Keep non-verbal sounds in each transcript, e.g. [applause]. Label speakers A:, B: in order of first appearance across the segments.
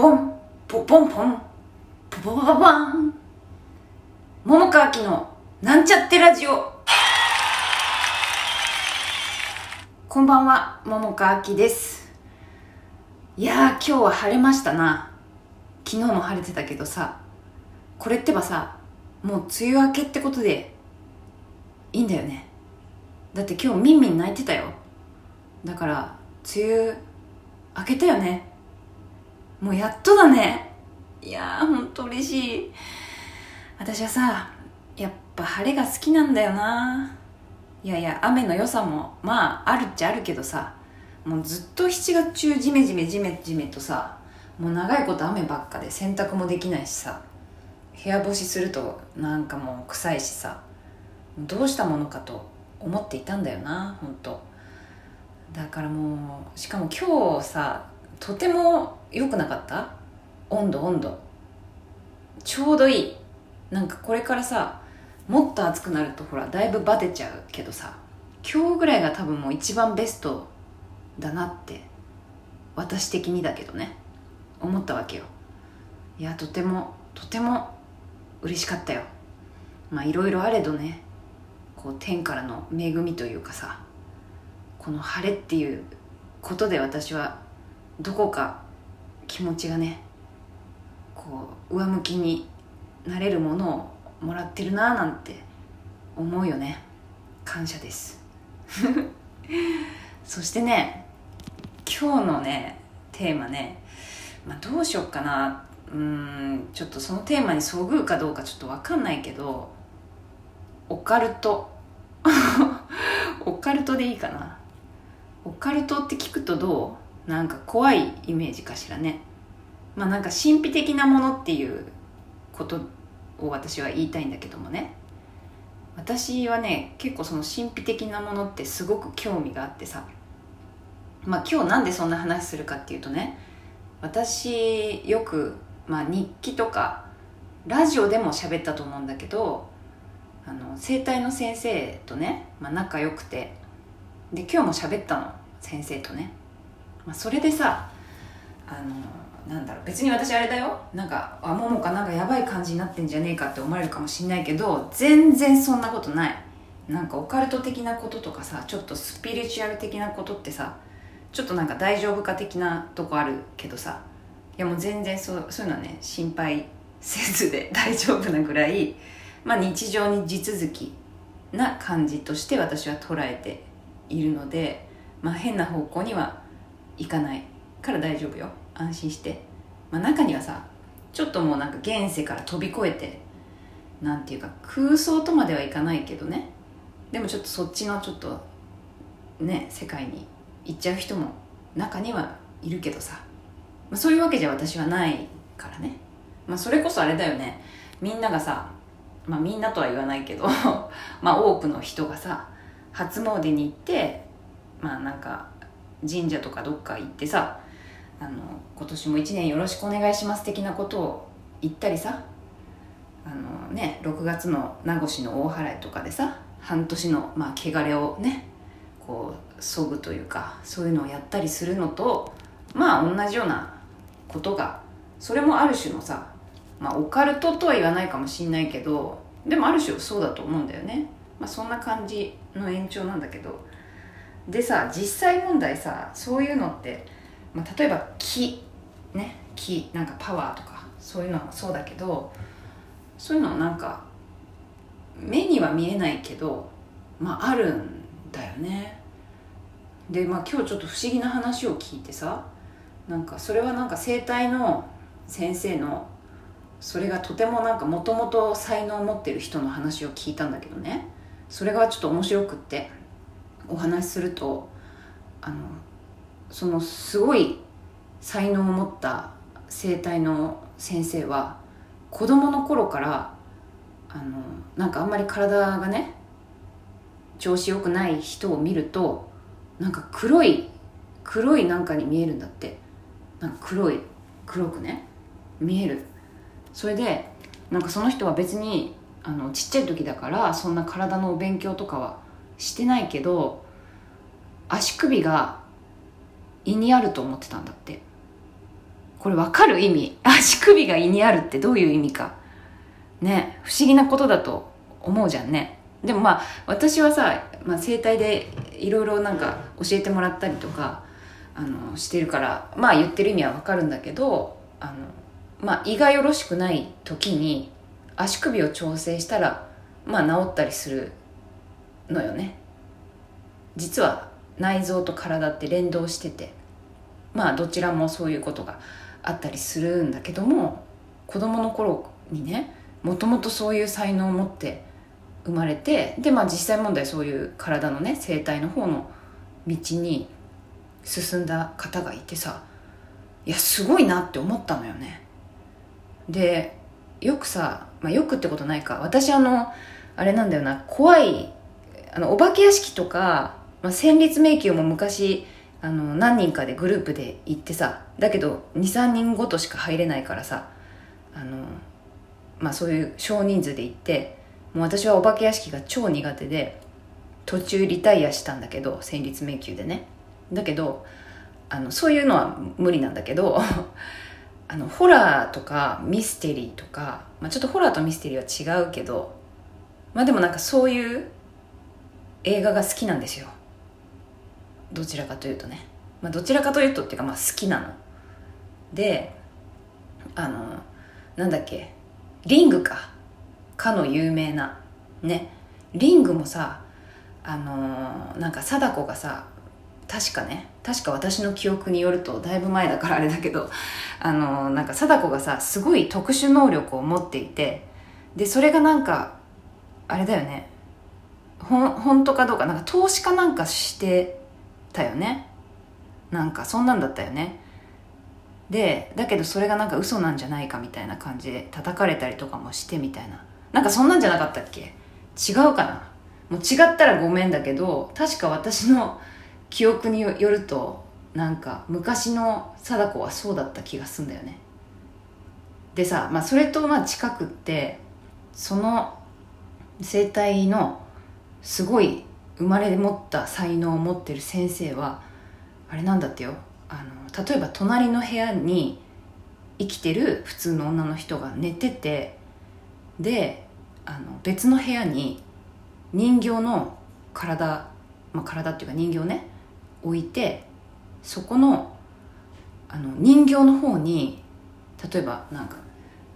A: ボンポポンポンポポポポン桃川きのなんちゃってラジオこんばんは桃川きですいやー今日は晴れましたな昨日も晴れてたけどさこれってばさもう梅雨明けってことでいいんだよねだって今日みんみん泣いてたよだから梅雨明けたよねもうやっとだね。いやーほんと嬉しい。私はさやっぱ晴れが好きなんだよな。いやいや雨の良さもまああるっちゃあるけどさもうずっと7月中ジメジメジメジメとさもう長いこと雨ばっかで洗濯もできないしさ部屋干しするとなんかもう臭いしさどうしたものかと思っていたんだよな本当だからもうしかも今日さとても良くなかった？温度温度。ちょうどいい。なんかこれからさもっと暑くなるとほらだいぶバテちゃうけどさ今日ぐらいが多分もう一番ベストだなって私的にだけどね思ったわけよ。いやとてもとても嬉しかったよ。まあいろいろあれどねこう天からの恵みというかさこの晴れっていうことで私はどこか気持ちがねこう上向きになれるものをもらってるなーなんて思うよね。感謝です。[laughs] そしてね今日のねテーマね、まあ、どうしよっかな。うんちょっとそのテーマにそぐうかどうかちょっと分かんないけどオカルト。[laughs] オカルトでいいかな。オカルトって聞くとどう？なんか怖いイメージかしらね。まあなんか神秘的なものっていうことを私は言いたいんだけどもね。私はね結構その神秘的なものってすごく興味があってさ。まあ今日なんでそんな話するかっていうとね私よく、まあ、日記とかラジオでも喋ったと思うんだけどあの整体の先生とね、まあ、仲良くて。で今日も喋ったの先生とね、まあ、それでさあのなんだろう別に私あれだよ。なんかあももかなんかやばい感じになってんじゃねえかって思われるかもしんないけど全然そんなことない。なんかオカルト的なこととかさちょっとスピリチュアル的なことってさちょっとなんか大丈夫か的なとこあるけどさいやもう全然そうそういうのはね心配せずで [laughs] 大丈夫なぐらい、まあ、日常に地続きな感じとして私は捉えているので、まあ、変な方向にはいかないから大丈夫よ。安心して、まあ、中にはさちょっともうなんか現世から飛び越えてなんていうか空想とまではいかないけどね。でもちょっとそっちのちょっとね世界に行っちゃう人も中にはいるけどさ、まあ、そういうわけじゃ私はないからね、まあ、それこそあれだよね。みんながさまあみんなとは言わないけど [laughs] まあ多くの人がさ初詣に行ってまあなんか神社とかどっか行ってさあの今年も1年よろしくお願いします的なことを言ったりさあのね6月の名越の大払いとかでさ半年の、まあ、汚れをねこうそぐというかそういうのをやったりするのとまあ同じようなことがそれもある種のさ、まあ、オカルトとは言わないかもしんないけどでもある種そうだと思うんだよね、まあ、そんな感じの延長なんだけどでさ実際問題さそういうのって、まあ、例えば木ね木なんかパワーとかそういうのもそうだけどそういうのなんか目には見えないけどまああるんだよね。でまあ今日ちょっと不思議な話を聞いてさなんかそれはなんか整体の先生のそれがとてもなんかもともと才能を持ってる人の話を聞いたんだけどね。それがちょっと面白くって。お話しするとあのそのすごい才能を持った整体の先生は子供の頃からあのなんかあんまり体がね調子良くない人を見るとなんか黒い黒いなんかに見えるんだって。なんか黒い黒くね見える。それでなんかその人は別にあのちっちゃい時だからそんな体のお勉強とかはしてないけど足首が胃にあると思ってたんだって。これわかる意味？[laughs] 足首が胃にあるってどういう意味か。ね不思議なことだと思うじゃんね。でもまあ私はさ、まあ、整体でいろいろなんか教えてもらったりとかあのしてるからまあ言ってる意味はわかるんだけどあのまあ胃がよろしくない時に足首を調整したらまあ治ったりするのよね。実は内臓と体って連動してて。まあどちらもそういうことがあったりするんだけども子供の頃にねもともとそういう才能を持って生まれてでまあ実際問題そういう体のね生態の方の道に進んだ方がいてさいやすごいなって思ったのよね。でよくさ、まあ、よくってことないか。私あのあれなんだよな。怖いあのお化け屋敷とか、まあ、戦慄迷宮も昔あの何人かでグループで行ってさだけど23人ごとしか入れないからさあの、まあ、そういう少人数で行ってもう私はお化け屋敷が超苦手で途中リタイアしたんだけど戦慄迷宮でね。だけどあのそういうのは無理なんだけど [laughs] あのホラーとかミステリーとか、まあ、ちょっとホラーとミステリーは違うけどまあでもなんかそういう映画が好きなんですよ。どちらかというとね、まあ、どちらかというとっていうかまあ好きなの。であのなんだっけ。リングか。かの有名な。ね。リングもさあのなんか貞子がさ確かね。確か私の記憶によるとだいぶ前だからあれだけどあのなんか貞子がさすごい特殊能力を持っていてでそれがなんかあれだよね。ほ本当かどうかなんか投資かなんかしてたよね。なんかそんなんだったよね。でだけどそれがなんか嘘なんじゃないかみたいな感じで叩かれたりとかもしてみたいな。なんかそんなんじゃなかったっけ？違うかな。もう違ったらごめんだけど確か私の記憶によるとなんか昔の貞子はそうだった気がすんだよね。でさ、まあ、それとまあ近くってその生態のすごい生まれ持った才能を持ってる先生はあれなんだってよ。あの例えば隣の部屋に生きてる普通の女の人が寝ててであの別の部屋に人形の体、まあ、体っていうか人形ね置いてそこのあの人形の方に例えばなんか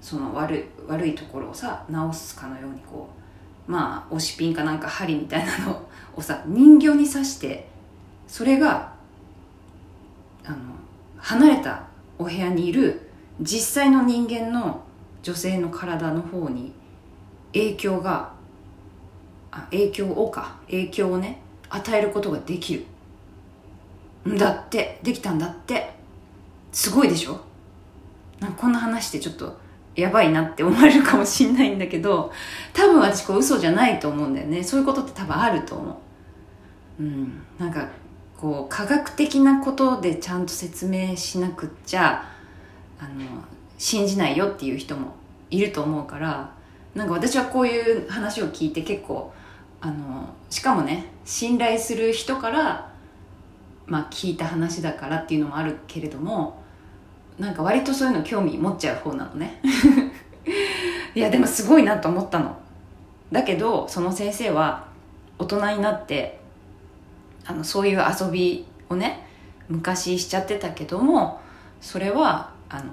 A: その悪悪いところをさ直すかのようにこうまあ押しピンかなんか針みたいなの。[laughs] をさ人形に刺してそれがあの離れたお部屋にいる実際の人間の女性の体の方に影響があ影響をか影響をね与えることができる。んだってできたんだって。すごいでしょ？なんかこんな話ってちょっとやばいなって思われるかもしんないんだけど多分私こう嘘じゃないと思うんだよね。そういうことって多分あると思う。うん。なんかこう科学的なことでちゃんと説明しなくっちゃあの信じないよっていう人もいると思うからなんか私はこういう話を聞いて結構あのしかもね信頼する人からまあ、聞いた話だからっていうのもあるけれどもなんか割とそういうの興味持っちゃう方なのね。[laughs] いやでもすごいなと思ったの。だけどその先生は大人になってあのそういう遊びをね昔しちゃってたけどもそれはあの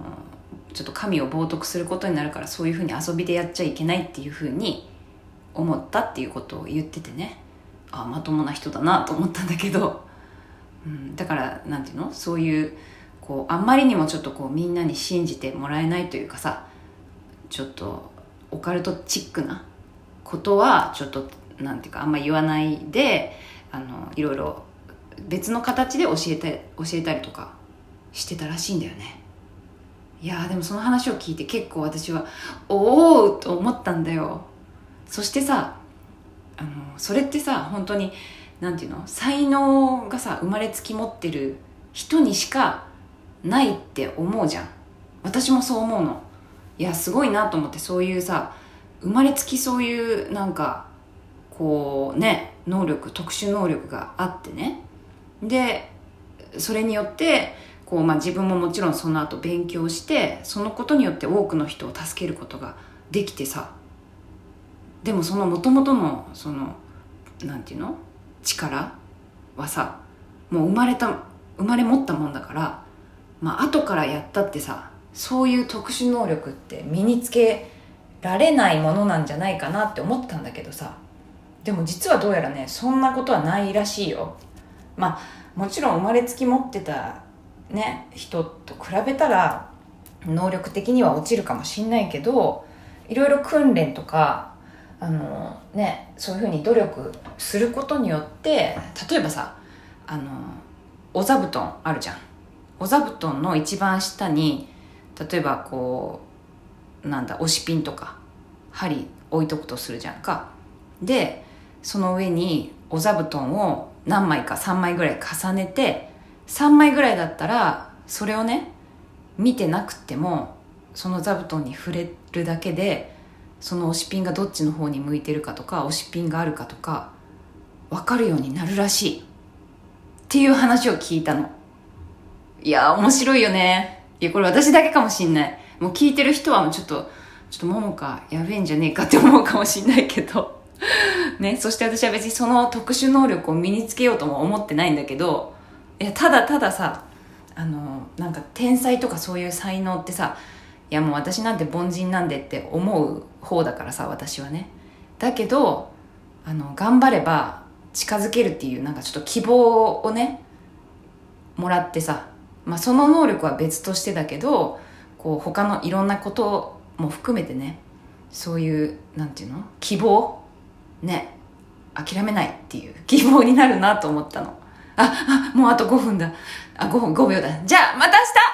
A: ちょっと神を冒涜することになるからそういうふうに遊びでやっちゃいけないっていうふうに思ったっていうことを言っててね。あまともな人だなと思ったんだけど。うん、だからなんていうの？そういうこうあんまりにもちょっとこうみんなに信じてもらえないというかさちょっとオカルトチックなことはちょっとなんていうかあんま言わないであのいろいろ別の形で教えて教えたりとかしてたらしいんだよね。いやでもその話を聞いて結構私はおおと思ったんだよ。そしてさあのそれってさ本当になんていうの？才能がさ生まれつき持ってる人にしかないって思うじゃん。私もそう思うの。いやすごいなと思ってそういうさ生まれつきそういうなんかこうね能力特殊能力があってね。でそれによってこう、まあ、自分ももちろんその後勉強してそのことによって多くの人を助けることができてさ。でもそのもともとのそのなんていうの？力はさもう生まれた生まれ持ったもんだからまあ後からやったってさそういう特殊能力って身につけられないものなんじゃないかなって思ったんだけどさでも実はどうやらねそんなことはないらしいよ。まあもちろん生まれつき持ってたね人と比べたら能力的には落ちるかもしんないけどいろいろ訓練とかあのねそういうふうに努力することによって例えばさあのお座布団あるじゃん。お座布団の一番下に例えばこうなんだ押しピンとか針置いとくとするじゃんか。でその上にお座布団を何枚か3枚ぐらい重ねて3枚ぐらいだったらそれをね見てなくてもその座布団に触れるだけでその押しピンがどっちの方に向いてるかとか押しピンがあるかとか分かるようになるらしい。っていう話を聞いたの。いや面白いよね。いやこれ私だけかもしんない。もう聞いてる人はちょっとちょっとももかやべえんじゃねえかって思うかもしんないけど。[laughs] ねそして私は別にその特殊能力を身につけようとも思ってないんだけどいやただたださあのなんか天才とかそういう才能ってさいやもう私なんて凡人なんでって思う方だからさ私はね。だけどあの頑張れば近づけるっていうなんかちょっと希望をねもらってさ、まあ、その能力は別としてだけどこう他のいろんなことも含めてねそういうなんていうの？希望？ね。諦めないっていう [laughs] 希望になるなと思ったの。ああもうあと5分だ。あ5分5秒だ。じゃあまた明日！